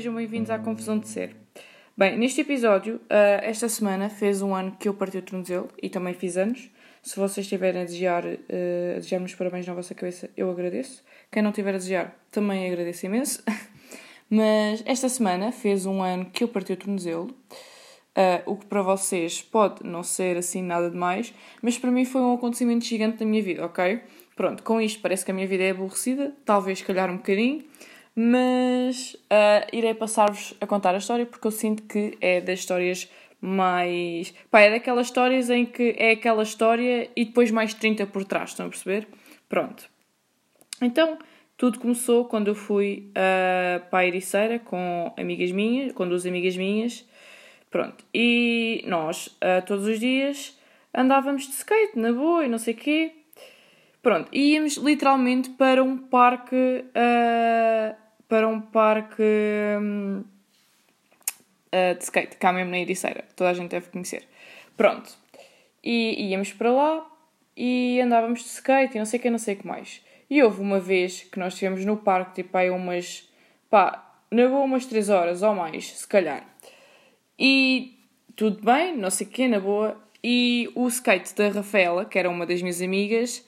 sejam bem-vindos à Confusão de Ser. Bem, neste episódio, uh, esta semana fez um ano que eu parti o tornozelo e também fiz anos. Se vocês estiverem a desejar, uh, a desejar os parabéns na vossa cabeça, eu agradeço. Quem não tiver a desejar, também agradeço imenso. Mas esta semana fez um ano que eu parti o tornozelo. Uh, o que para vocês pode não ser assim nada demais, mas para mim foi um acontecimento gigante da minha vida, ok? Pronto, com isto parece que a minha vida é aborrecida, talvez calhar um bocadinho, mas uh, irei passar-vos a contar a história porque eu sinto que é das histórias mais. Pá, é daquelas histórias em que é aquela história e depois mais 30 por trás, estão a perceber? Pronto. Então, tudo começou quando eu fui uh, para a Ericeira com amigas minhas, com duas amigas minhas. Pronto. E nós, uh, todos os dias, andávamos de skate, na boa e não sei o quê. Pronto. Íamos literalmente para um parque. Uh, para um parque. Um, uh, de skate, cá mesmo na Ericeira. Toda a gente deve conhecer. Pronto. E íamos para lá e andávamos de skate e não sei o que, não sei o que mais. E houve uma vez que nós estivemos no parque, tipo aí umas. pá, na boa umas 3 horas ou mais, se calhar. E tudo bem, não sei o que, na boa. E o skate da Rafaela, que era uma das minhas amigas,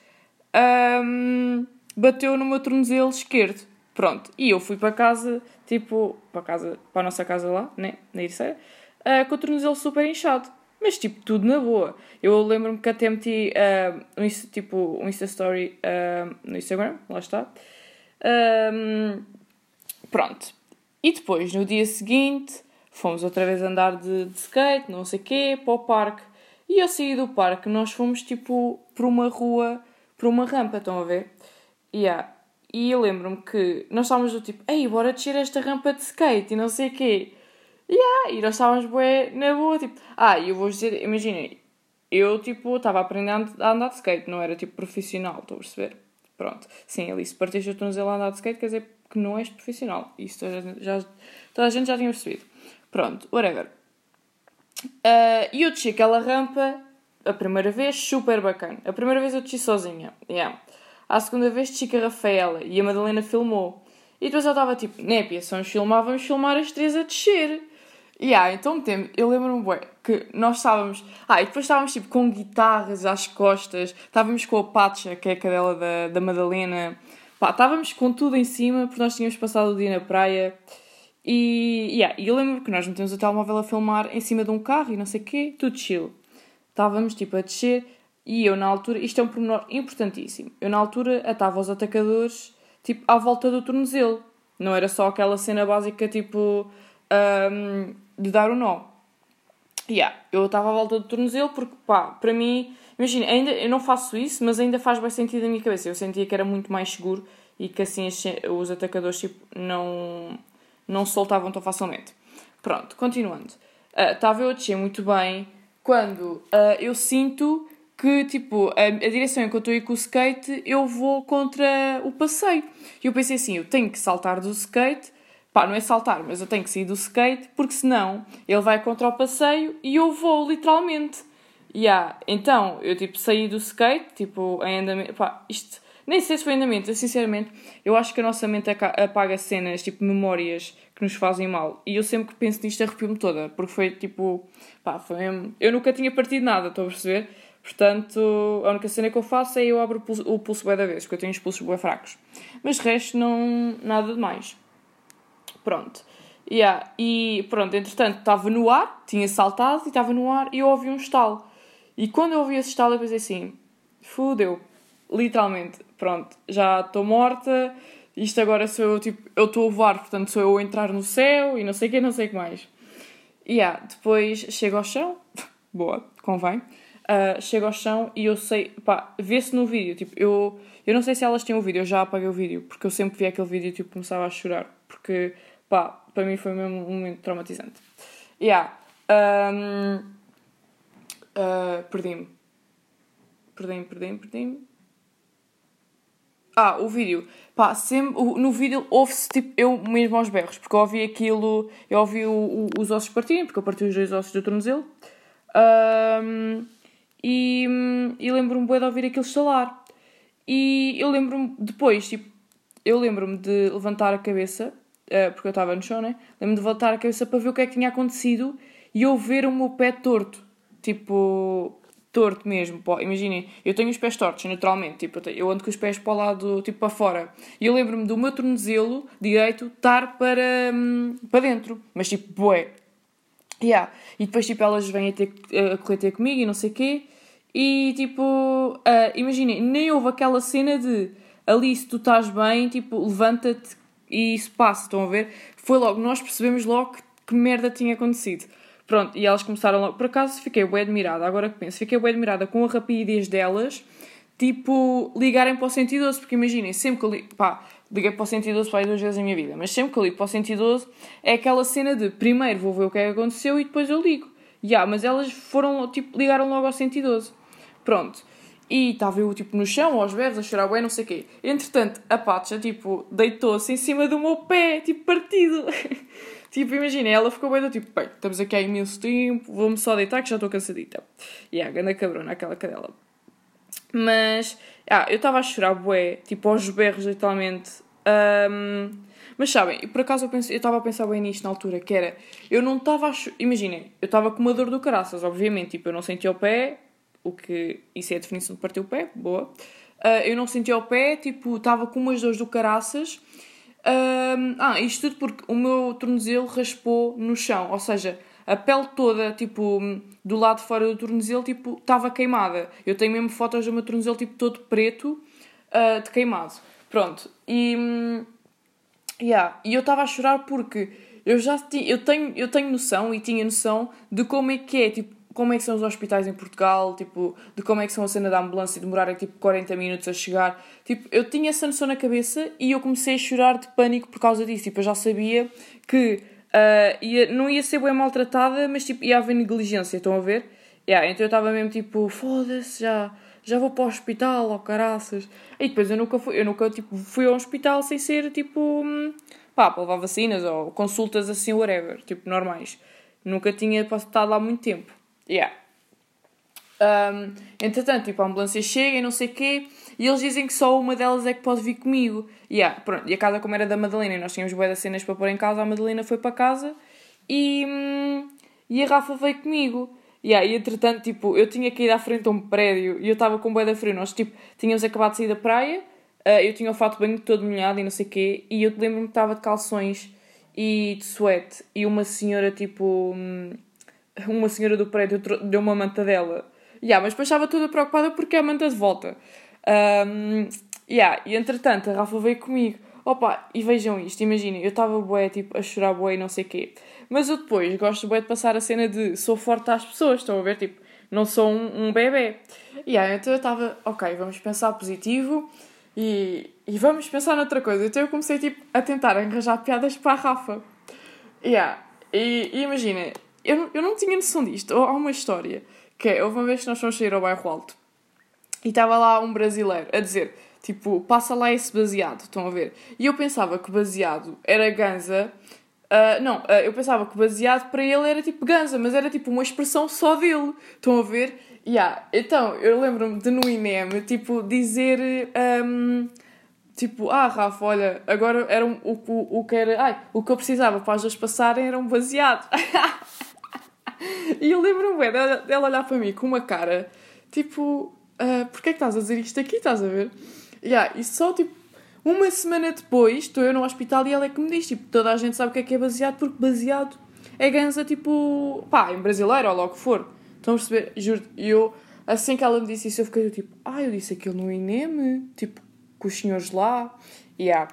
um, bateu no meu tornozelo esquerdo. Pronto, e eu fui para casa, tipo, para casa, para a nossa casa lá, né, na Ericeira, uh, com o tornozelo super inchado. Mas, tipo, tudo na boa. Eu lembro-me que até meti uh, um, tipo, um Insta Story uh, no Instagram, lá está. Um, pronto. E depois, no dia seguinte, fomos outra vez andar de, de skate, não sei o quê, para o parque. E ao sair do parque, nós fomos, tipo, por uma rua, por uma rampa, estão a ver? Yeah. E eu lembro-me que nós estávamos do tipo, ei, bora descer esta rampa de skate e não sei o quê. Yeah, e nós estávamos bué na boa, tipo, ah, e eu vou dizer, imaginem, eu tipo estava aprendendo a andar de skate, não era tipo profissional, estou a perceber? Pronto, sim, ali se partiste o tornozelo a andar de skate, quer dizer que não és profissional, isso toda já, toda a gente já tinha percebido. Pronto, whatever. Uh, e eu desci aquela rampa a primeira vez, super bacana. A primeira vez eu desci sozinha, yeah. À segunda vez desci com a Rafaela e a Madalena filmou. E depois eu estava tipo, népia, se vamos filmar, vamos filmar as três a descer. E yeah, então eu lembro-me bem que nós estávamos. Ah, e depois estávamos tipo com guitarras às costas, estávamos com a Pacha, que é a cadela da, da Madalena. Pá, estávamos com tudo em cima porque nós tínhamos passado o dia na praia. E, yeah, eu lembro que nós metemos o telemóvel a filmar em cima de um carro e não sei o quê, tudo chill. Estávamos tipo a descer e eu, na altura, isto é um pormenor importantíssimo. Eu, na altura, atava os atacadores, tipo, à volta do tornozelo. Não era só aquela cena básica, tipo, um, de dar o um nó. Yeah, eu estava à volta do tornozelo porque, pá, para mim, imagina, ainda, eu não faço isso, mas ainda faz bem sentido na minha cabeça. Eu sentia que era muito mais seguro e que assim os atacadores, tipo, não, não soltavam tão facilmente. Pronto, continuando. Estava uh, eu a descer muito bem quando uh, eu sinto que, tipo, a, a direção em que eu estou a ir com o skate, eu vou contra o passeio. E eu pensei assim, eu tenho que saltar do skate, pá, não é saltar, mas eu tenho que sair do skate, porque senão ele vai contra o passeio e eu vou, literalmente. Yeah. Então, eu, tipo, saí do skate, tipo, em andamento, pá, isto... Nem sei se foi andamento, eu sinceramente, eu acho que a nossa mente apaga cenas, tipo, memórias que nos fazem mal. E eu sempre que penso nisto arrepio-me toda, porque foi tipo, pá, foi mesmo... Eu nunca tinha partido nada, estou a perceber? Portanto, a única cena que eu faço é eu abro o pulso, o pulso bué da vez, porque eu tenho os pulsos bem fracos. Mas de resto, não, nada demais. Pronto. Yeah. E pronto, entretanto, estava no ar, tinha saltado e estava no ar e eu ouvi um estalo. E quando eu ouvi esse estalo, eu pensei assim: fudeu. Literalmente, pronto, já estou morta. Isto agora sou eu, tipo, eu estou a voar, portanto sou eu a entrar no céu e não sei o que, não sei o que mais. E yeah, depois chego ao chão, boa, convém uh, ao chão e eu sei, pá, vê-se no vídeo, tipo, eu, eu não sei se elas têm o vídeo, eu já apaguei o vídeo, porque eu sempre vi aquele vídeo e tipo, começava a chorar, porque, pá, para mim foi mesmo um momento traumatizante. Yeah. Um, uh, perdi-me. Perdi-me, perdi-me, perdi-me. Ah, o vídeo. Pá, sempre, no vídeo ouve-se tipo eu mesmo aos berros, porque eu ouvi aquilo, eu ouvi o, o, os ossos partirem, porque eu parti os dois ossos do tornozelo. Um, e, e lembro-me bem de ouvir aquilo estalar. E eu lembro-me depois, tipo, eu lembro-me de levantar a cabeça uh, porque eu estava no chão, né? Lembro-me de voltar a cabeça para ver o que é que tinha acontecido e eu ver o meu pé torto. Tipo, torto mesmo. Imaginem, eu tenho os pés tortos, naturalmente. Tipo, eu ando com os pés para o lado, tipo, para fora. E eu lembro-me do meu tornozelo direito estar para, hum, para dentro. Mas, tipo, bué. Yeah. E depois, tipo, elas vêm a, ter, a correr ter comigo e não sei o quê. E, tipo, uh, imaginem, nem houve aquela cena de ali, se tu estás bem, tipo, levanta-te e isso passa. Estão a ver? Foi logo, nós percebemos logo que, que merda tinha acontecido. Pronto, e elas começaram logo. Por acaso fiquei bem admirada, agora que penso, fiquei bem admirada com a rapidez delas, tipo, ligarem para o 112, porque imaginem, sempre que eu li, pá, liguei para o 112 para aí duas vezes na minha vida, mas sempre que eu ligo para o 112 é aquela cena de primeiro vou ver o que é que aconteceu e depois eu ligo. Já, yeah, mas elas foram, tipo, ligaram logo ao 112. Pronto. E estava eu, tipo, no chão, aos berros, a chorar bem, não sei o quê. Entretanto, a Patcha, tipo, deitou-se em cima do meu pé, tipo, partido. Tipo, imagina, ela ficou bem do tipo, bem, estamos aqui há imenso tempo, vou-me só deitar que já estou cansadita. E a cabrona, aquela cadela. Mas, ah, eu estava a chorar, bué, tipo, aos berros, literalmente. Um, mas sabem, por acaso eu estava a pensar bem nisto na altura, que era, eu não estava a... Imaginem, eu estava com uma dor do caraças, obviamente, tipo, eu não sentia o pé, o que... Isso é a definição de partir o pé, boa. Uh, eu não sentia o pé, tipo, estava com umas dores do caraças um, ah, isto tudo porque o meu tornozelo raspou no chão, ou seja, a pele toda, tipo, do lado de fora do tornozelo, tipo, estava queimada. Eu tenho mesmo fotos do meu tornozelo, tipo, todo preto, uh, de queimado. Pronto. E, yeah. e eu estava a chorar porque eu já eu tenho, eu tenho noção e tinha noção de como é que é, tipo, como é que são os hospitais em Portugal, tipo, de como é que são a cena da ambulância e demorarem tipo 40 minutos a chegar. Tipo, eu tinha essa noção na cabeça e eu comecei a chorar de pânico por causa disso. Tipo, eu já sabia que uh, ia, não ia ser bem maltratada, mas tipo, ia haver negligência, estão a ver? Yeah, então eu estava mesmo tipo, foda-se, já, já vou para o hospital, ó oh, caraças. E depois eu nunca fui, eu nunca tipo, fui ao hospital sem ser tipo, pá, para levar vacinas ou consultas assim, whatever, tipo, normais. Nunca tinha estado lá muito tempo. Yeah. Um, entretanto, tipo, a ambulância chega e não sei o quê, e eles dizem que só uma delas é que pode vir comigo. Yeah, pronto. E a casa, como era da Madalena, e nós tínhamos boas cenas para pôr em casa, a Madalena foi para casa e, hum, e a Rafa veio comigo. Yeah, e entretanto, tipo, eu tinha ir à frente a um prédio e eu estava com boa da frio. Nós, tipo, tínhamos acabado de sair da praia, uh, eu tinha o fato de banho todo molhado e não sei o quê, e eu lembro-me que estava de calções e de suéte, e uma senhora, tipo. Hum, uma senhora do prédio deu uma manta dela. Yeah, mas depois estava toda preocupada porque é a manta de volta. Um, yeah, e entretanto, a Rafa veio comigo. Opa, e vejam isto, imaginem, eu estava bué, tipo, a chorar bué e não sei o quê. Mas eu depois gosto bué de passar a cena de sou forte às pessoas, estão a ver? Tipo, não sou um, um bebê. E yeah, então eu estava, ok, vamos pensar positivo e, e vamos pensar noutra coisa. Então eu comecei, tipo, a tentar arranjar piadas para a Rafa. Yeah. E, e imaginem, eu, eu não tinha noção disto. Há uma história que é, houve uma vez que nós fomos sair ao bairro alto e estava lá um brasileiro a dizer, tipo, passa lá esse baseado, estão a ver? E eu pensava que baseado era ganza. Uh, não, uh, eu pensava que baseado para ele era tipo ganza, mas era tipo uma expressão só dele, estão a ver? Yeah. Então, eu lembro-me de no INEM, tipo, dizer. Um, tipo, ah, Rafa, olha, agora era um, o, o, o que era. Ai, o que eu precisava para as duas passarem era um baseado. E eu lembro-me dela, dela olhar para mim com uma cara tipo, uh, porquê é que estás a dizer isto aqui? Estás a ver? Yeah, e só tipo, uma semana depois, estou eu no hospital e ela é que me diz, tipo, toda a gente sabe o que é que é baseado, porque baseado é ganza, tipo, pá, em brasileiro ou logo for. Estão a perceber? Juro, e eu, assim que ela me disse isso, eu fiquei tipo, ah, eu disse aquilo no INEM, tipo, com os senhores lá, e yeah.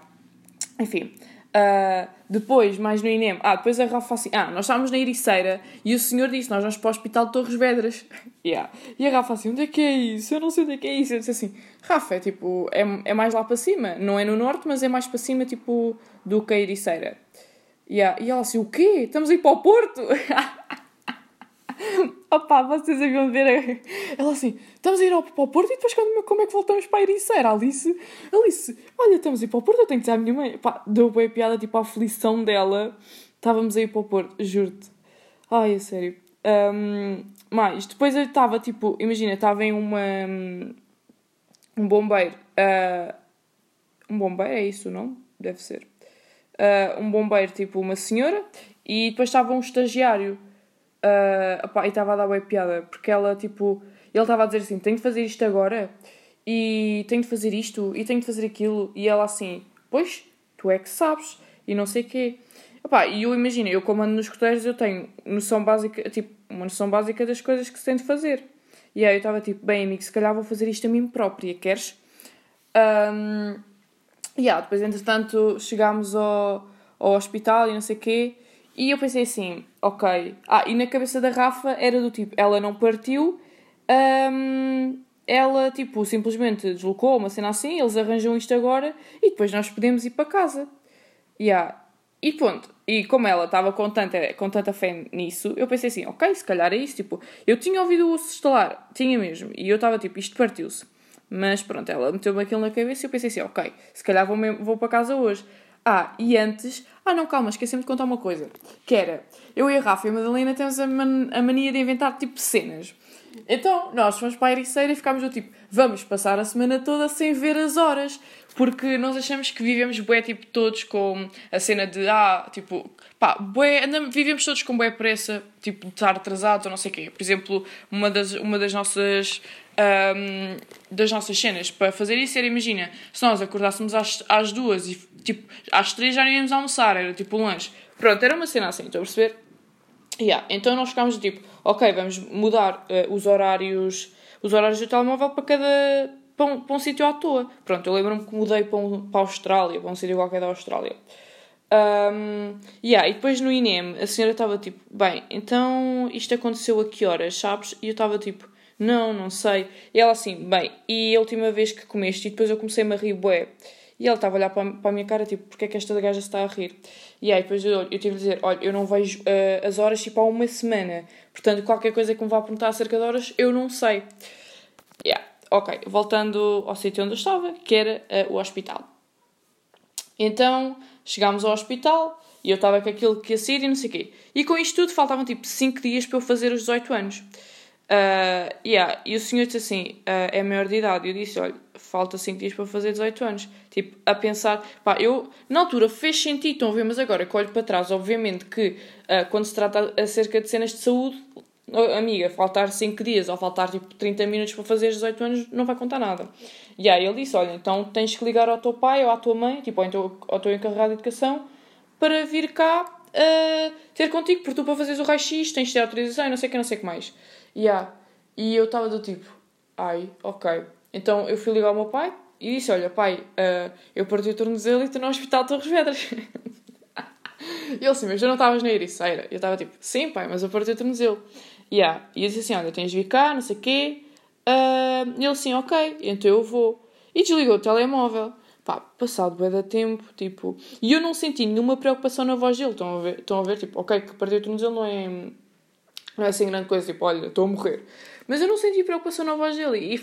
enfim. Uh, depois, mais no INEM, ah, depois a Rafa assim, ah, nós estávamos na Ericeira e o senhor disse, nós vamos para o Hospital de Torres Vedras. yeah. E a Rafa assim, onde é que é isso? Eu não sei onde é que é isso. Eu disse assim, Rafa, é tipo, é, é mais lá para cima. Não é no norte, mas é mais para cima, tipo, do que a Ericeira. Yeah. E ela assim, o quê? Estamos a ir para o Porto? Opa, vocês haviam ver. Ela assim, estamos a ir ao, para o Porto e depois quando, como é que voltamos para a Ericeira? Alice, Alice, olha, estamos a ir para o Porto, eu tenho que dizer à minha mãe. Pá, deu bem a piada, tipo, a aflição dela. Estávamos a ir para o Porto, juro-te. Ai, é sério. Um, mais, depois eu estava, tipo, imagina, estava em uma. Um bombeiro. Uh, um bombeiro, é isso o nome? Deve ser. uh, um bombeiro, tipo uma senhora, e depois estava um estagiário. Uh, e estava a dar bem piada, porque ela, tipo, ele estava a dizer assim: tenho de fazer isto agora, e tenho de fazer isto, e tenho de fazer aquilo, e ela assim: pois, tu é que sabes, e não sei o quê. E eu imagino, eu como ando nos coteiros, eu tenho noção básica, tipo, uma noção básica das coisas que se tem de fazer. E aí eu estava tipo, bem amigo, se calhar vou fazer isto a mim própria, queres? Um, e yeah, depois entretanto chegámos ao, ao hospital e não sei o quê, e eu pensei assim, ok. Ah, e na cabeça da Rafa era do tipo, ela não partiu, um, ela tipo simplesmente deslocou uma cena assim, eles arranjam isto agora e depois nós podemos ir para casa. Yeah. E pronto, e como ela estava com tanta, com tanta fé nisso, eu pensei assim, ok, se calhar é isso, tipo, eu tinha ouvido o osso estalar, tinha mesmo, e eu estava tipo, isto partiu-se. Mas pronto, ela meteu-me aquilo na cabeça e eu pensei assim, ok, se calhar vou, vou para casa hoje. Ah, e antes, ah não, calma, esqueci-me de contar uma coisa, que era, eu e a Rafa e a Madalena temos a, man, a mania de inventar tipo cenas. Então, nós fomos para a Ericeira e ficámos do tipo, vamos passar a semana toda sem ver as horas porque nós achamos que vivemos bué, tipo, todos com a cena de, ah, tipo, pá, bué, andamos, vivemos todos com bué pressa, tipo, de estar atrasados ou não sei o quê. Por exemplo, uma das, uma das nossas... Um, das nossas cenas para fazer isso era, imagina, se nós acordássemos às, às duas e tipo, às três já íamos almoçar, era tipo um lanche. Pronto, era uma cena assim, estou a perceber? Yeah. Então nós ficámos tipo, ok, vamos mudar uh, os horários os horários do telemóvel para cada para um, para um sítio à toa. Pronto, eu lembro-me que mudei para, um, para a Austrália, para um sítio qualquer da Austrália. Um, yeah, e depois no INEM a senhora estava tipo, bem, então isto aconteceu a que horas, sabes? E eu estava tipo, não, não sei. E ela assim, bem, e a última vez que comeste? E depois eu comecei-me a rir, bué. E ela estava a olhar para, para a minha cara, tipo, porque é que esta gaja está a rir? E aí depois eu, eu tive de dizer, olha, eu não vejo uh, as horas tipo há uma semana. Portanto, qualquer coisa que me vá perguntar acerca de horas, eu não sei. Yeah ok, voltando ao sítio onde eu estava, que era uh, o hospital. Então, chegámos ao hospital e eu estava com aquilo que ia ser e não sei o quê. E com isto tudo faltavam tipo 5 dias para eu fazer os 18 anos. Uh, yeah. E o senhor disse assim: uh, é maior de idade. Eu disse: olha, falta 5 dias para fazer 18 anos. Tipo, a pensar, pá, eu na altura fez sentido, estão a ver, mas agora que olho para trás, obviamente que uh, quando se trata acerca de cenas de saúde, Oh, amiga, faltar 5 dias ou faltar tipo 30 minutos para fazer 18 anos não vai contar nada. E aí ele disse: Olha, então tens que ligar ao teu pai ou à tua mãe, tipo, ou então ao teu encarregado de educação, para vir cá ter contigo, porque tu para fazeres o raio-x tens de ter autorização e não sei o que, não sei o que mais. Yeah. E eu estava do tipo: Ai, ok. Então eu fui ligar ao meu pai e disse: Olha, pai, uh, eu parti o tornozelo e estou no hospital de Torres Vedras. e ele assim: Mas já não estavas na Ericeira? Eu estava tipo: Sim, pai, mas eu parti o tornozelo. Yeah. E eu disse assim: olha, tens de vir cá, não sei o quê. Uh, e ele assim: ok, então eu vou. E desligou o telemóvel. Pá, passado bem da tempo, tipo. E eu não senti nenhuma preocupação na voz dele. Estão a ver, estão a ver tipo, ok, que partiu o tornozelo não é. Não é assim grande coisa, tipo, olha, estou a morrer. Mas eu não senti preocupação na voz dele. E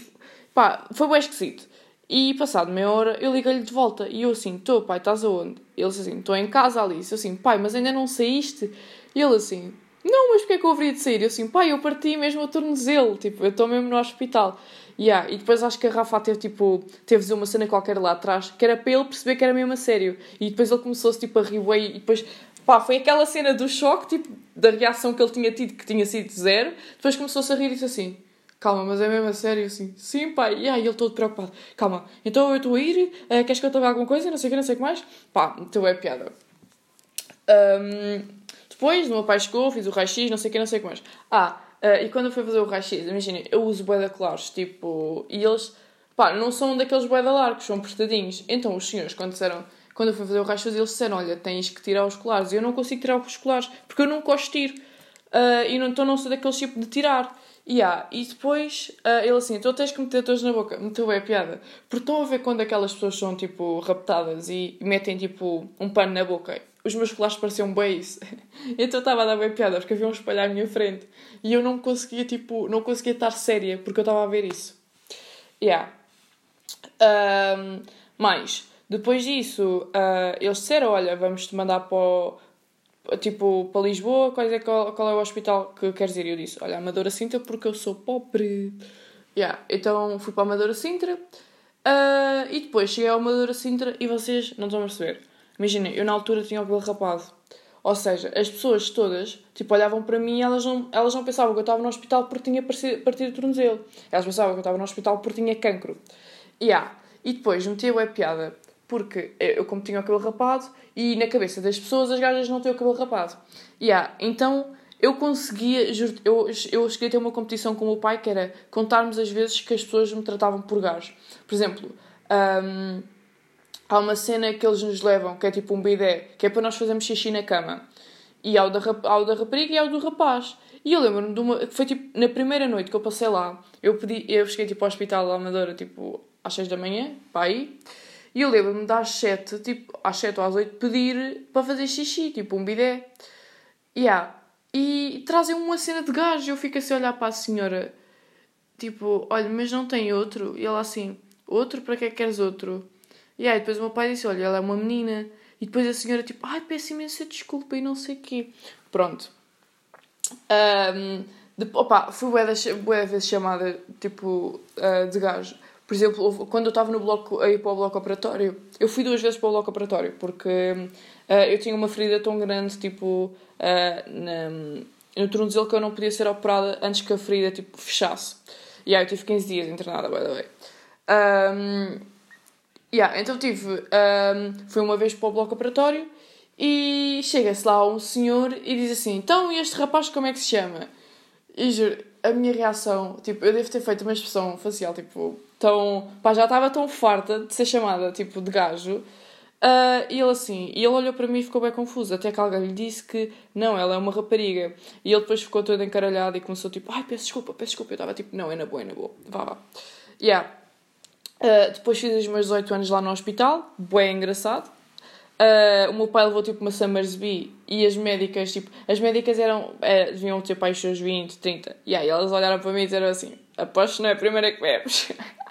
pá, foi bem esquisito. E passado meia hora eu liguei-lhe de volta. E eu assim: estou, pai, estás aonde? Ele assim: estou em casa, Alice. Eu assim: pai, mas ainda não saíste? E ele assim: não, mas porquê é que eu haveria de sair? Eu assim, pai, eu parti mesmo o tornozelo, tipo, eu estou mesmo no hospital. Yeah. E depois acho que a Rafa teve, tipo, teve uma cena qualquer lá atrás, que era para ele perceber que era mesmo a sério. E depois ele começou-se, tipo, a rir e depois, pá, foi aquela cena do choque, tipo, da reação que ele tinha tido, que tinha sido zero. Depois começou-se a rir e disse assim, calma, mas é mesmo a sério, assim, sim, pai. E aí ele todo preocupado, calma, então eu estou a ir, uh, queres que eu te alguma coisa, não sei o que, não sei o que mais? Pá, então é piada. Um, depois, o meu pai chegou, fiz o raio-x, não sei o que, não sei o que mais. Ah, uh, e quando eu fui fazer o raio-x, imagina, eu uso boeda claros, tipo, e eles, pá, não são daqueles boeda largos, são apertadinhos. Então os senhores, quando disseram, quando eu fui fazer o raio-x, eles disseram, olha, tens que tirar os colares. E eu não consigo tirar os colares, porque eu não gosto de tiro. Uh, e não, então não sou daqueles tipo de tirar. Yeah. E depois uh, ele assim, tu tens que meter todos na boca. Meteu bem a piada. Porque estão a ver quando aquelas pessoas são tipo raptadas e metem tipo um pano na boca os meus colares pareciam bem isso. então estava a dar bem piada porque havia um espelho à minha frente e eu não conseguia, tipo, não conseguia estar séria porque eu estava a ver isso. Yeah. Um, mais, depois disso, uh, eles disseram: Olha, vamos te mandar para, o, tipo, para Lisboa, qual é, qual, qual é o hospital que queres ir? E eu disse: Olha, Amadora Sintra, porque eu sou pobre. Yeah. Então fui para Amadora Sintra uh, e depois cheguei ao Amadora Sintra e vocês não estão a perceber imagina, eu na altura tinha o cabelo rapado. Ou seja, as pessoas todas, tipo, olhavam para mim e elas não, elas não pensavam que eu estava no hospital porque tinha partido o tornozelo. Elas pensavam que eu estava no hospital porque tinha cancro. Yeah. E depois meteu a piada porque eu, como tinha o cabelo rapado, e na cabeça das pessoas as gajas não têm o cabelo rapado. Yeah. Então eu conseguia, eu, eu cheguei a ter uma competição com o meu pai que era contarmos as vezes que as pessoas me tratavam por gás. Por exemplo, um, há uma cena que eles nos levam, que é tipo um bidé, que é para nós fazermos xixi na cama. E há o da, há o da rapariga e há o do rapaz. E eu lembro-me de uma. Foi tipo, na primeira noite que eu passei lá, eu pedi, eu cheguei tipo ao hospital da Amadora, tipo, às 6 da manhã, para aí. E eu lembro-me às 7, tipo, às 7 ou às 8, pedir para fazer xixi, tipo, um bidé. Yeah. E trazem uma cena de gás e eu fico assim a olhar para a senhora, tipo, olha, mas não tem outro? E ela assim, outro? Para que é que queres outro? E aí depois o meu pai disse, olha, ela é uma menina. E depois a senhora, tipo, ai, peço imensa desculpa e não sei o quê. Pronto. Um, de, opa, fui bué, bué vezes chamada, tipo, uh, de gajo. Por exemplo, quando eu estava no bloco, a ir para o bloco operatório, eu fui duas vezes para o bloco operatório, porque uh, eu tinha uma ferida tão grande, tipo, uh, na, no tornozelo que eu não podia ser operada antes que a ferida, tipo, fechasse. E aí eu tive 15 dias internada, by the way. Um, yeah, então tive, um, fui uma vez para o bloco operatório e chega-se lá um senhor e diz assim, então, este rapaz como é que se chama? E juro, a minha reação, tipo, eu devo ter feito uma expressão facial, tipo, tão. pá, já estava tão farta de ser chamada, tipo, de gajo. Uh, e ele assim, e ele olhou para mim e ficou bem confuso, até que alguém lhe disse que não, ela é uma rapariga. E ele depois ficou todo encaralhado e começou tipo, ai, peço desculpa, peço desculpa. Eu estava tipo, não, é na boa, é na boa, vá, vá. Yeah. Uh, depois fiz os meus 18 anos lá no hospital, bem engraçado. Uh, o meu pai levou tipo uma Summersby e as médicas, tipo, as médicas eram, é, deviam ter pai os seus 20, 30. E aí elas olharam para mim e disseram assim: Aposto não é a primeira que bebes.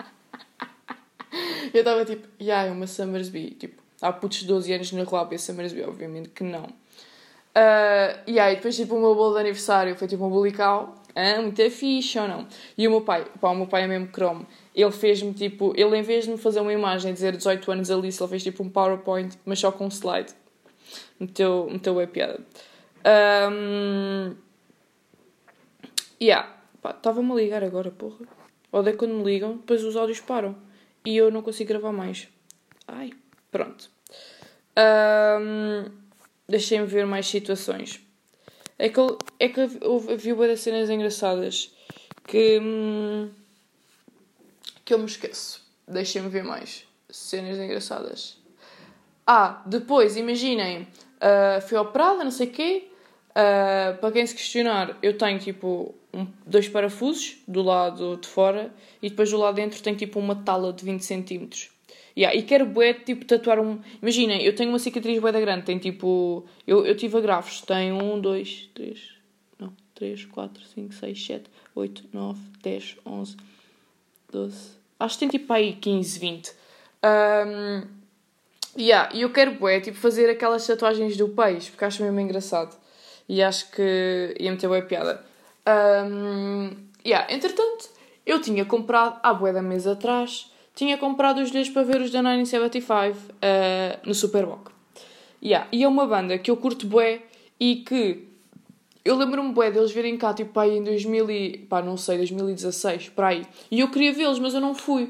eu estava tipo, yeah, é uma Summersby. Tipo, há putos de 12 anos na rua a Summersby, obviamente que não. Uh, e aí depois tipo o meu bolo de aniversário foi tipo um bolical, ah, muito fixe ou não? E o meu pai, pá, o meu pai é mesmo cromo ele fez-me tipo, ele em vez de me fazer uma imagem dizer 18 anos Alice, ele fez tipo um PowerPoint, mas só com um slide. Meteu, meteu a piada. Um, yeah, estava-me a ligar agora, porra. Odeio quando me ligam, depois os áudios param e eu não consigo gravar mais. Ai, pronto. Um, Deixem-me ver mais situações. É que, eu, é que vi uma das cenas engraçadas que. Hum, que eu me esqueço. Deixem-me ver mais cenas engraçadas. Ah, depois, imaginem, uh, fui operada, não sei o quê. Uh, para quem se questionar, eu tenho tipo um, dois parafusos do lado de fora e depois do lado dentro tenho tipo uma tala de 20 cm. Yeah, e quero bué, tipo, tatuar um... Imaginem, eu tenho uma cicatriz bué da grande, tem tipo... Eu, eu tive agrafos, tem um, dois, três... Não, três, quatro, cinco, seis, sete, oito, nove, dez, onze, doze... Acho que tem tipo aí 15, 20. Um, yeah, e eu quero, bué, tipo, fazer aquelas tatuagens do peixe, porque acho mesmo engraçado. E acho que ia meter bué piada. Um, yeah, entretanto, eu tinha comprado, há bué da mesa atrás, tinha comprado os dois para ver os da 975 uh, no Superboc. Yeah, e é uma banda que eu curto bué e que eu lembro-me bué deles virem cá, tipo, aí em 2000 e... pá, não sei, 2016, para aí. E eu queria vê-los, mas eu não fui.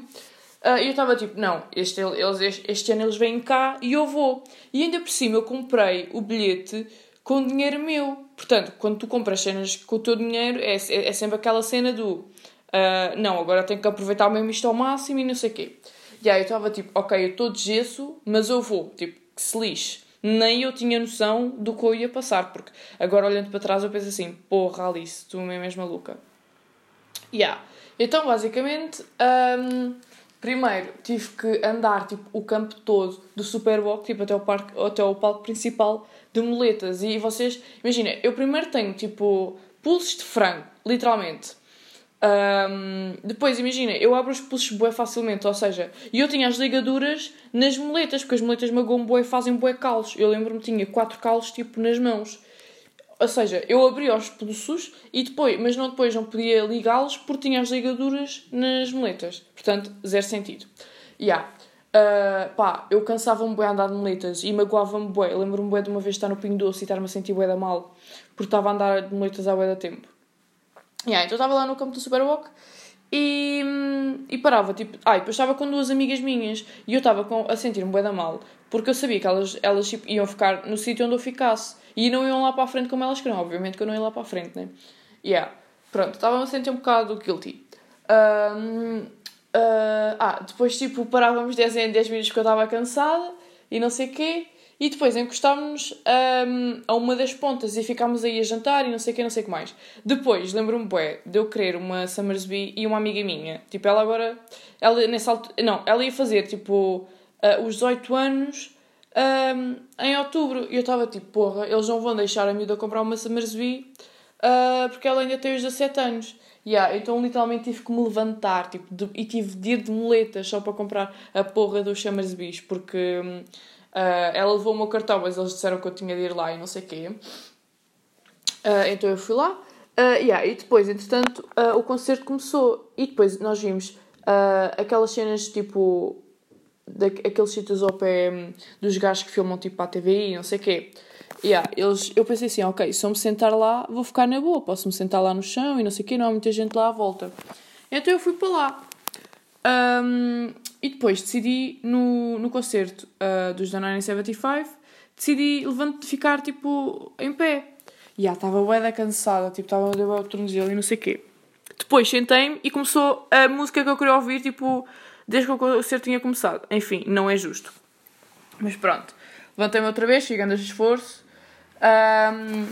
Uh, eu estava tipo, não, este, eles, este, este ano eles vêm cá e eu vou. E ainda por cima eu comprei o bilhete com dinheiro meu. Portanto, quando tu compras cenas com o teu dinheiro, é, é, é sempre aquela cena do... Uh, não, agora tenho que aproveitar mesmo isto ao máximo e não sei o quê. E aí eu estava tipo, ok, eu estou de gesso, mas eu vou. Tipo, que se lixe nem eu tinha noção do que eu ia passar, porque agora olhando para trás eu penso assim, porra Alice, tu mesmo és maluca. Yeah. Então, basicamente, um, primeiro tive que andar tipo, o campo todo do Superboc, tipo, até o, parque, até o palco principal de moletas. E vocês, imagina, eu primeiro tenho tipo pulsos de frango, literalmente. Um, depois, imagina, eu abro os pulsos bué facilmente, ou seja, e eu tinha as ligaduras nas moletas, porque as moletas magoam bué fazem bué calos. Eu lembro-me tinha quatro calos, tipo, nas mãos. Ou seja, eu abria os pulsos e depois, mas não depois não podia ligá-los porque tinha as ligaduras nas moletas. Portanto, zero sentido. Yeah. Uh, pá, eu cansava-me bué a andar de moletas e magoava-me bué. Lembro-me bué de uma vez estar no Pingo Doce e estar-me a sentir bué da mal porque estava a andar de moletas há bué da tempo. Yeah, então estava lá no campo do Superwalk e, e parava, tipo, ai, depois estava com duas amigas minhas e eu estava a sentir-me bué da mal porque eu sabia que elas, elas tipo, iam ficar no sítio onde eu ficasse e não iam lá para a frente como elas queriam. Obviamente que eu não ia lá para a frente, né? Yeah. Pronto, estava-me a sentir um bocado guilty. Um, uh, ah, depois tipo parávamos 10 em 10 minutos porque eu estava cansada e não sei o quê. E depois encostámos um, a uma das pontas e ficámos aí a jantar e não sei o que, não sei o que mais. Depois, lembro-me, bué, de eu querer uma Summersby e uma amiga minha. Tipo, ela agora... Ela, nessa altura... Não, ela ia fazer, tipo, uh, os 18 anos um, em outubro. E eu estava tipo, porra, eles não vão deixar a miúda comprar uma Summersby uh, porque ela ainda tem os 17 anos. Yeah, então literalmente tive que me levantar tipo, de, e tive de ir de moletas só para comprar a porra dos Summersbys porque... Uh, ela levou o meu cartão, mas eles disseram que eu tinha de ir lá e não sei o quê. Uh, então eu fui lá. Uh, yeah, e depois, entretanto, uh, o concerto começou. E depois nós vimos aquelas cenas tipo. aqueles sítios ao pé um, dos gajos que filmam tipo para a TV e não sei o quê. Yeah, eles, eu pensei assim, ok, se eu me sentar lá, vou ficar na boa, posso me sentar lá no chão e não sei o quê, não há muita gente lá à volta. Então eu fui para lá. Um, e depois decidi, no, no concerto uh, dos The 975, decidi levantar, ficar tipo em pé. E já estava bué cansada, tipo, estava a o tornozelo e não sei o quê. Depois sentei-me e começou a música que eu queria ouvir, tipo, desde que o concerto tinha começado. Enfim, não é justo. Mas pronto. Levantei-me outra vez, chegando a esforço. Um,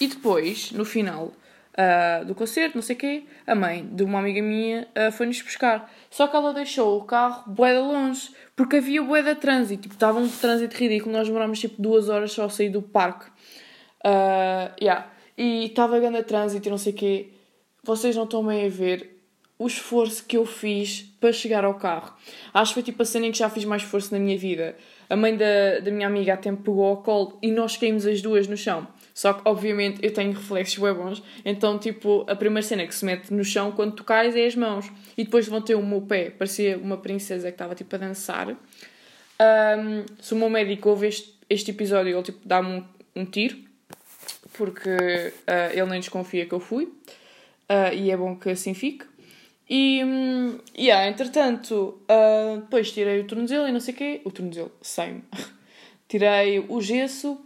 e depois, no final, uh, do concerto, não sei o quê, a mãe de uma amiga minha uh, foi-nos buscar. Só que ela deixou o carro bué de longe, porque havia bué de trânsito, tipo, estava um trânsito ridículo, nós demorámos tipo duas horas só a sair do parque. Uh, yeah. E estava grande trânsito e não sei o quê. Vocês não estão bem a ver o esforço que eu fiz para chegar ao carro. Acho que foi tipo a cena em que já fiz mais esforço na minha vida. A mãe da, da minha amiga a tempo pegou ao colo e nós caímos as duas no chão. Só que, obviamente, eu tenho reflexos bem bons. Então, tipo, a primeira cena que se mete no chão quando tu cais é as mãos. E depois levantei o meu pé. Parecia uma princesa que estava, tipo, a dançar. Um, se o meu médico ouve este, este episódio, ele, tipo, dá-me um, um, tiro. Porque uh, ele nem desconfia que eu fui. Uh, e é bom que assim fique. E, um, yeah, entretanto, uh, depois tirei o tornozelo e não sei o quê. O tornozelo, sem. tirei o gesso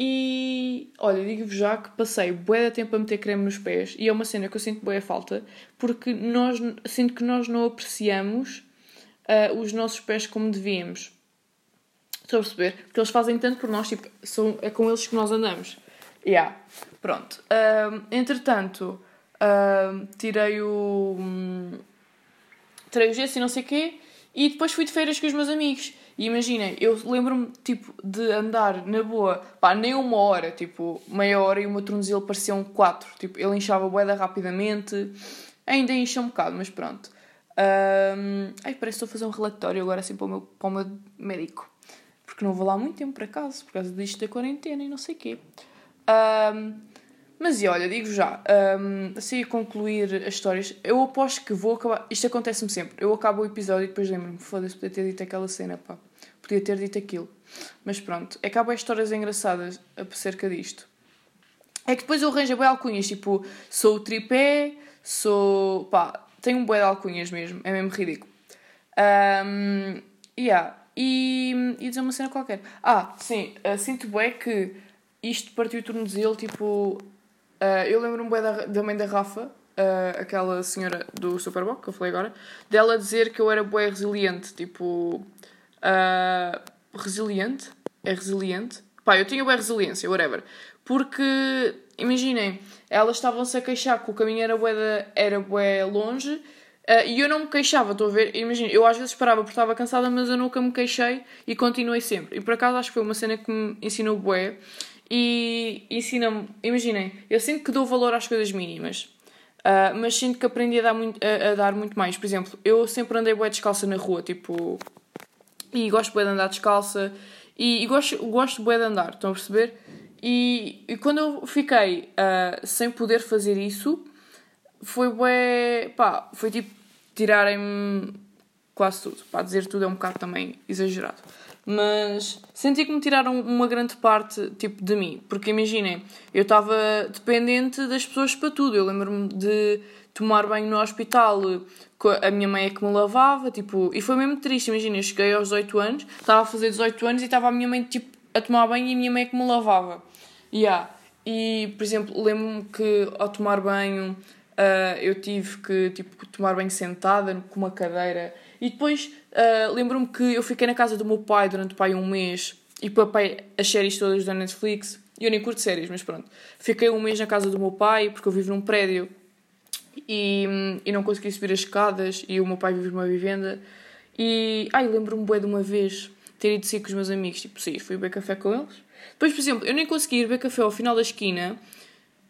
e olha, digo-vos já que passei bué de tempo a meter creme nos pés e é uma cena que eu sinto bué falta porque nós sinto que nós não apreciamos uh, os nossos pés como devíamos. Estou a perceber? Porque eles fazem tanto por nós, tipo, são, é com eles que nós andamos. Yeah. Pronto. Uh, entretanto, uh, tirei o. Um, tirei o gesso e não sei o quê e depois fui de feiras com os meus amigos. E imaginem, eu lembro-me, tipo, de andar na boa, pá, nem uma hora, tipo, meia hora e o meu tornozelo pareciam quatro. Tipo, ele inchava boeda rapidamente. Ainda incha um bocado, mas pronto. Um, ai, parece que estou a fazer um relatório agora assim para o meu, para o meu médico. Porque não vou lá muito tempo, por acaso, por causa disto da quarentena e não sei o quê. Um, mas e olha, digo já, um, assim a concluir as histórias, eu aposto que vou acabar. Isto acontece-me sempre. Eu acabo o episódio e depois lembro-me, foda-se, podia ter dito aquela cena, pá. Podia ter dito aquilo. Mas pronto, acabo as histórias engraçadas acerca disto. É que depois eu arranjo bem alcunhas, tipo, sou o tripé, sou. pá, tenho um boi de alcunhas mesmo, é mesmo ridículo. Um, yeah. E, e dizer uma cena qualquer. Ah, sim, uh, sinto bem que isto partiu o tornozelo, tipo, Uh, eu lembro-me bem da, da mãe da Rafa, uh, aquela senhora do Superboc que eu falei agora, dela dizer que eu era bué resiliente, tipo. Uh, resiliente? É resiliente? Pá, eu tinha bué resiliência, whatever. Porque, imaginem, elas estavam-se a queixar que o caminho era bué, de, era bué longe uh, e eu não me queixava, estou a ver? Imaginem, eu às vezes parava porque estava cansada, mas eu nunca me queixei e continuei sempre. E por acaso acho que foi uma cena que me ensinou bué e ensina-me. Imaginem, eu sinto que dou valor às coisas mínimas, uh, mas sinto que aprendi a dar, muito, a, a, dar muito mais. Por exemplo, eu sempre andei bué descalça na rua, tipo. E gosto bué de andar descalça. E, e gosto, gosto bué de andar, estão a perceber? E, e quando eu fiquei uh, sem poder fazer isso, foi bué. pá, foi tipo tirarem-me quase tudo. Para dizer tudo é um bocado também exagerado. Mas senti que me tiraram uma grande parte tipo, de mim. Porque imaginem, eu estava dependente das pessoas para tudo. Eu lembro-me de tomar banho no hospital, a minha mãe é que me lavava, tipo, e foi mesmo triste, imagina, eu cheguei aos 18 anos, estava a fazer 18 anos e estava a minha mãe, tipo, a tomar banho e a minha mãe é que me lavava. Yeah. E, por exemplo, lembro-me que ao tomar banho uh, eu tive que, tipo, tomar banho sentada com uma cadeira e depois uh, lembro-me que eu fiquei na casa do meu pai durante pai um mês e papai as séries todas da Netflix. E eu nem curto séries, mas pronto. Fiquei um mês na casa do meu pai porque eu vivo num prédio e, e não consegui subir as escadas e o meu pai vive numa vivenda. E, ai, lembro-me bué de uma vez ter ido sair com os meus amigos, tipo, sim, fui beber café com eles. Depois, por exemplo, eu nem consegui ir beber café ao final da esquina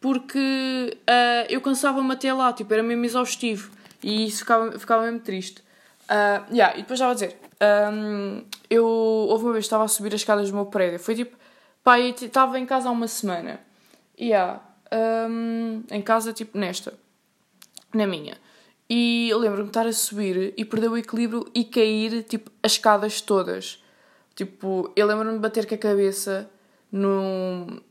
porque uh, eu cansava-me até lá, tipo, era mesmo exaustivo e isso ficava, ficava mesmo triste. Uh, yeah, e depois estava a dizer, um, eu houve uma vez estava a subir as escadas do meu prédio, foi tipo, pá, estava em casa há uma semana, yeah, um, em casa, tipo, nesta na minha. E eu lembro-me de estar a subir e perder o equilíbrio e cair, tipo, as escadas todas. Tipo, eu lembro-me de bater com a cabeça no,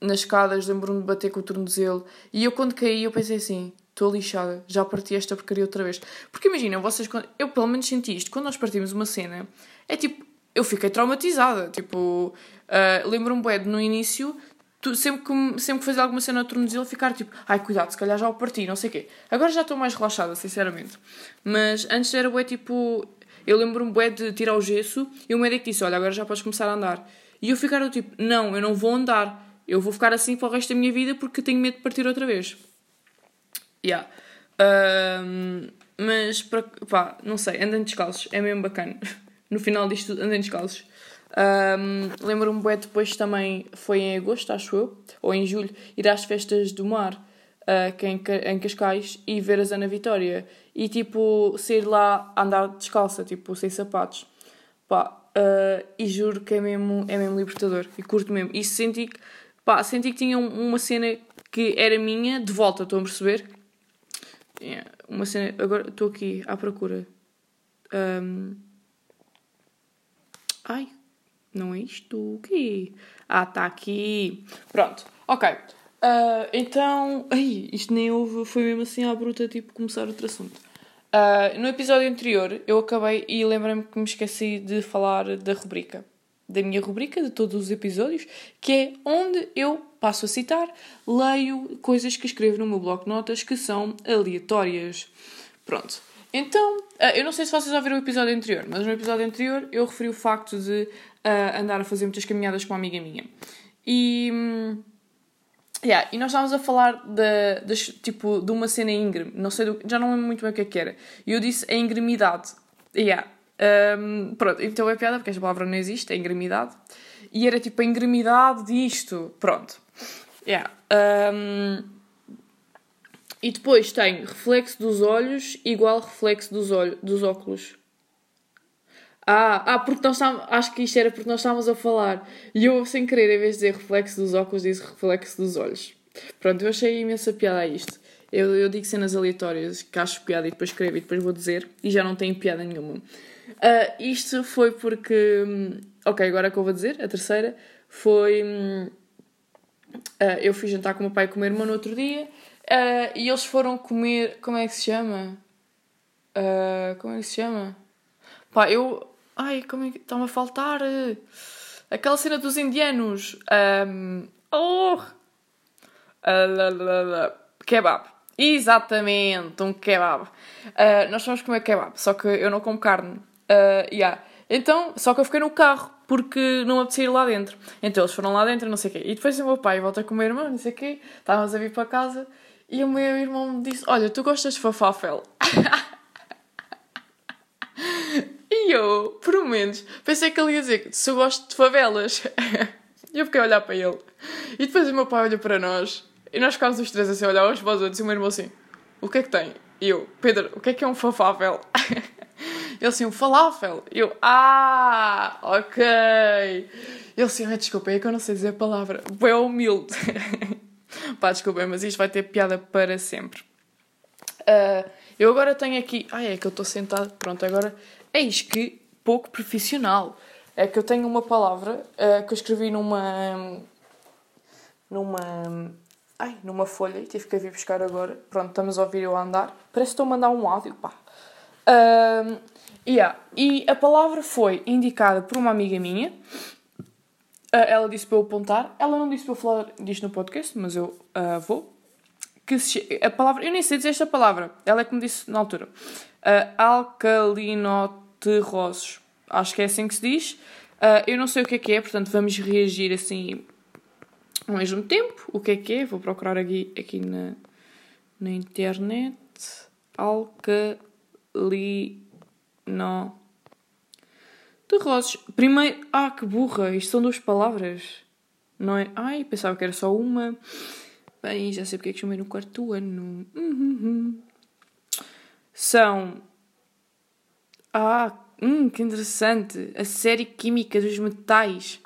nas escadas, lembro-me de bater com o tornozelo. E eu, quando caí, eu pensei assim: estou lixada, já parti esta porcaria outra vez. Porque imagina, vocês, eu pelo menos senti isto, quando nós partimos uma cena, é tipo, eu fiquei traumatizada. Tipo, uh, lembro-me, bem, no início, tu, sempre, que, sempre que fazia alguma cena no tornozelo, ficar tipo, ai cuidado, se calhar já o parti, não sei o quê. Agora já estou mais relaxada, sinceramente. Mas antes era bué tipo. Eu lembro-me bué de tirar o gesso e o médico disse: Olha, agora já podes começar a andar. E eu ficar tipo: Não, eu não vou andar. Eu vou ficar assim para o resto da minha vida porque tenho medo de partir outra vez. Yeah. Um, mas, para, pá, não sei, andem descalços, é mesmo bacana. No final disto andem descalços. Um, Lembro-me bem depois também, foi em agosto, acho eu, ou em julho, ir às festas do mar, uh, em, em Cascais, e ver a Ana Vitória. E tipo, sair lá andar descalça, tipo, sem sapatos. Pá, uh, e juro que é mesmo, é mesmo libertador. E curto mesmo. E senti que, pá, senti que tinha uma cena que era minha, de volta, estão a perceber? Yeah, uma cena, agora estou aqui à procura. Um... Ai, não é isto? O quê? Ah, está aqui. Pronto. Ok. Uh, então. Ai, isto nem houve. Foi mesmo assim à bruta, tipo, começar outro assunto. Uh, no episódio anterior, eu acabei e lembrei-me que me esqueci de falar da rubrica. Da minha rubrica, de todos os episódios, que é onde eu passo a citar, leio coisas que escrevo no meu bloco de notas que são aleatórias. Pronto. Então, ah, eu não sei se vocês ouviram o episódio anterior, mas no episódio anterior eu referi o facto de uh, andar a fazer muitas caminhadas com uma amiga minha. E. Hum, yeah, e nós estávamos a falar de, de, tipo, de uma cena íngreme, não sei, do, já não lembro muito bem o que é que era. E eu disse a ingremidade. Yeah. Um, pronto, então é piada porque esta palavra não existe, é ingremidade. E era tipo a ingremidade disto. Pronto. Yeah. Um, e depois tem reflexo dos olhos igual reflexo dos, olhos, dos óculos. Ah, ah, porque nós estávamos. Acho que isto era porque nós estávamos a falar. E eu, sem querer, em vez de dizer reflexo dos óculos, disse reflexo dos olhos. Pronto, eu achei imensa piada a isto. Eu, eu digo cenas aleatórias que acho piada e depois escrevo e depois vou dizer e já não tem piada nenhuma. Uh, isto foi porque. Hum, ok, agora é que eu vou dizer, a terceira foi. Uh, eu fui jantar com o meu pai e com o meu irmão no outro dia Uh, e eles foram comer. Como é que se chama? Como é que se chama? Pá, eu. Ai, como é que. Está-me a faltar. Aquela cena dos indianos. Um, oh! Kebab. Exatamente, um kebab. Uh, nós fomos comer kebab, só que eu não como carne. Uh, yeah. Então, só que eu fiquei no carro porque não apetecia ir lá dentro. Então eles foram lá dentro, não sei o quê. E depois o meu pai volta com o meu irmão, não sei o quê. Estávamos a vir para casa e o meu irmão me disse: Olha, tu gostas de falafel? e eu, por menos, pensei que ele ia dizer: Se eu gosto de favelas. e eu fiquei a olhar para ele. E depois o meu pai olha para nós. E nós ficámos os três assim a olhar uns para os outros. E o meu irmão assim: O que é que tem? E eu: Pedro, o que é que é um falafel? Ele assim, um falafel. Eu, ah, ok. Ele assim, desculpa, é que eu não sei dizer a palavra. Bem humilde. Pá, desculpem, mas isto vai ter piada para sempre. Uh, eu agora tenho aqui. Ai, é que eu estou sentado. Pronto, agora Eis que pouco profissional. É que eu tenho uma palavra uh, que eu escrevi numa. numa. Ai, numa folha e tive que vir buscar agora. Pronto, estamos a ouvir eu a andar. Parece que estou a mandar um áudio, pá. Uh, yeah. E a palavra foi indicada por uma amiga minha. Uh, ela disse para eu apontar. Ela não disse para eu falar disto no podcast, mas eu uh, vou. Que se, a palavra. Eu nem sei dizer esta palavra. Ela é que me disse na altura. Uh, alcalinoterrosos. Acho que é assim que se diz. Uh, eu não sei o que é que é, portanto vamos reagir assim ao mesmo tempo. O que é que é? Vou procurar aqui, aqui na, na internet. Alcalino de rosas. Primeiro. Ah, que burra! Isto são duas palavras. Não é? Ai, pensava que era só uma. Bem, já sei porque é que chamei no quarto ano. Uhum. São. Ah, hum, que interessante. A série química dos metais.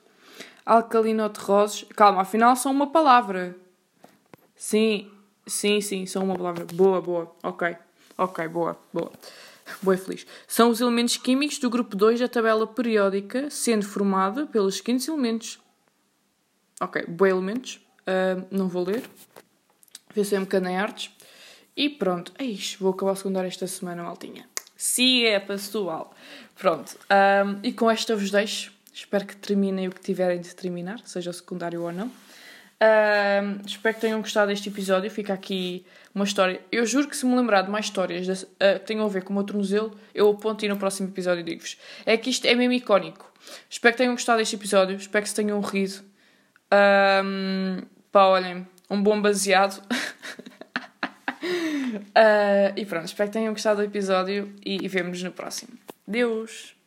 Alcalinoterrosos. Calma, afinal são uma palavra. Sim, sim, sim, são uma palavra. Boa, boa. Ok. Ok, boa, boa. Boa feliz. São os elementos químicos do grupo 2 da tabela periódica, sendo formada pelos seguintes elementos. Ok, boa elementos. Uh, não vou ler. Vê se é um bocado em artes. E pronto, é isto. Vou acabar o secundário esta semana, maltinha. Siga, pessoal. Pronto. Um, e com esta vos deixo. Espero que terminem o que tiverem de terminar, seja o secundário ou não. Espero que tenham gostado deste episódio. Fica aqui uma história. Eu juro que se me lembrar de mais histórias uh, que tenham a ver com o meu tornozelo, eu aponto e no próximo episódio digo-vos. É que isto é mesmo icónico. Espero que tenham gostado deste episódio. Espero que se tenham rido. Um, pá, olhem, um bom baseado. uh, e pronto, espero que tenham gostado do episódio e, e vemos no próximo. Deus!